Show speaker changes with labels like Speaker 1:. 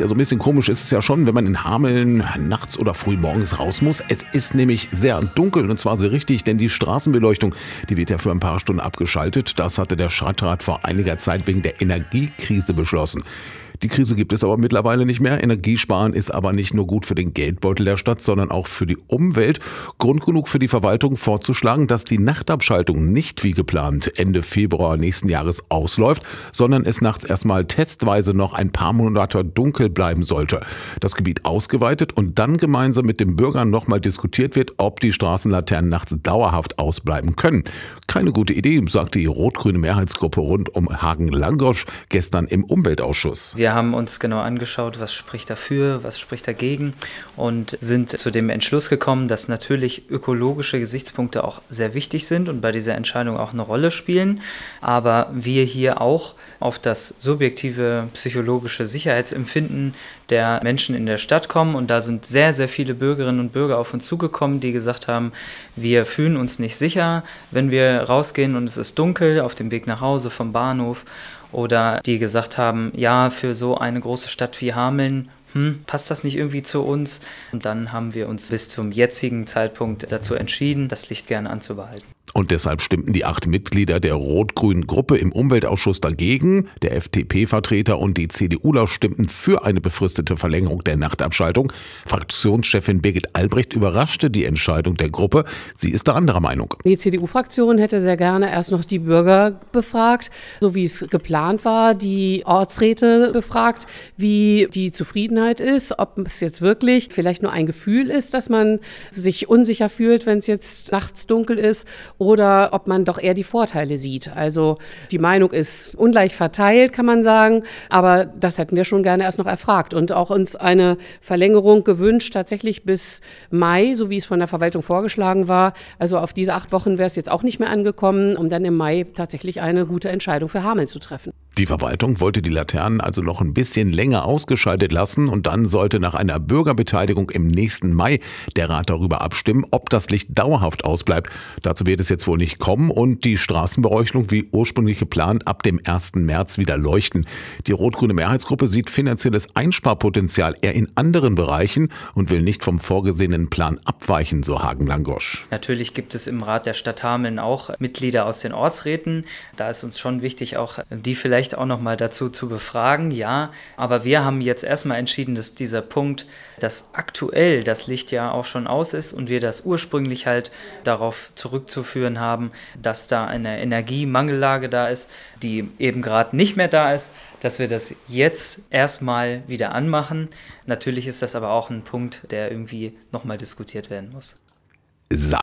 Speaker 1: Ja, so ein bisschen komisch ist es ja schon, wenn man in Hameln nachts oder früh morgens raus muss. Es ist nämlich sehr dunkel und zwar so richtig, denn die Straßenbeleuchtung, die wird ja für ein paar Stunden abgeschaltet. Das hatte der Stadtrat vor einiger Zeit wegen der Energiekrise beschlossen. Die Krise gibt es aber mittlerweile nicht mehr. Energiesparen ist aber nicht nur gut für den Geldbeutel der Stadt, sondern auch für die Umwelt. Grund genug für die Verwaltung vorzuschlagen, dass die Nachtabschaltung nicht wie geplant Ende Februar nächsten Jahres ausläuft, sondern es nachts erstmal testweise noch ein paar Monate dunkel bleiben sollte. Das Gebiet ausgeweitet und dann gemeinsam mit den Bürgern nochmal diskutiert wird, ob die Straßenlaternen nachts dauerhaft ausbleiben können. Keine gute Idee, sagte die rot-grüne Mehrheitsgruppe rund um Hagen-Langosch gestern im Umweltausschuss.
Speaker 2: Wir haben uns genau angeschaut, was spricht dafür, was spricht dagegen und sind zu dem Entschluss gekommen, dass natürlich ökologische Gesichtspunkte auch sehr wichtig sind und bei dieser Entscheidung auch eine Rolle spielen, aber wir hier auch auf das subjektive psychologische Sicherheitsempfinden der Menschen in der Stadt kommen und da sind sehr, sehr viele Bürgerinnen und Bürger auf uns zugekommen, die gesagt haben, wir fühlen uns nicht sicher, wenn wir rausgehen und es ist dunkel auf dem Weg nach Hause vom Bahnhof oder die gesagt haben, ja, für so eine große Stadt wie Hameln hm, passt das nicht irgendwie zu uns? Und dann haben wir uns bis zum jetzigen Zeitpunkt dazu entschieden, das Licht gerne anzubehalten.
Speaker 1: Und deshalb stimmten die acht Mitglieder der rot-grünen Gruppe im Umweltausschuss dagegen. Der FDP-Vertreter und die CDUler stimmten für eine befristete Verlängerung der Nachtabschaltung. Fraktionschefin Birgit Albrecht überraschte die Entscheidung der Gruppe. Sie ist da anderer Meinung.
Speaker 3: Die CDU-Fraktion hätte sehr gerne erst noch die Bürger befragt, so wie es geplant war, die Ortsräte befragt, wie die Zufriedenheit ist, ob es jetzt wirklich vielleicht nur ein Gefühl ist, dass man sich unsicher fühlt, wenn es jetzt nachts dunkel ist oder ob man doch eher die Vorteile sieht. Also die Meinung ist ungleich verteilt, kann man sagen, aber das hätten wir schon gerne erst noch erfragt und auch uns eine Verlängerung gewünscht, tatsächlich bis Mai, so wie es von der Verwaltung vorgeschlagen war. Also auf diese acht Wochen wäre es jetzt auch nicht mehr angekommen, um dann im Mai tatsächlich eine gute Entscheidung für Hameln zu treffen.
Speaker 1: Die Verwaltung wollte die Laternen also noch ein bisschen länger ausgeschaltet lassen und dann sollte nach einer Bürgerbeteiligung im nächsten Mai der Rat darüber abstimmen, ob das Licht dauerhaft ausbleibt. Dazu wird es jetzt wohl nicht kommen und die Straßenbeleuchtung wie ursprünglich geplant ab dem 1. März wieder leuchten. Die rot-grüne Mehrheitsgruppe sieht finanzielles Einsparpotenzial eher in anderen Bereichen und will nicht vom vorgesehenen Plan abweichen, so Hagen Langosch.
Speaker 2: Natürlich gibt es im Rat der Stadt Hameln auch Mitglieder aus den Ortsräten. Da ist uns schon wichtig, auch die vielleicht vielleicht auch noch mal dazu zu befragen, ja. Aber wir haben jetzt erstmal entschieden, dass dieser Punkt, dass aktuell das Licht ja auch schon aus ist und wir das ursprünglich halt darauf zurückzuführen haben, dass da eine Energiemangellage da ist, die eben gerade nicht mehr da ist, dass wir das jetzt erstmal wieder anmachen. Natürlich ist das aber auch ein Punkt, der irgendwie nochmal diskutiert werden muss.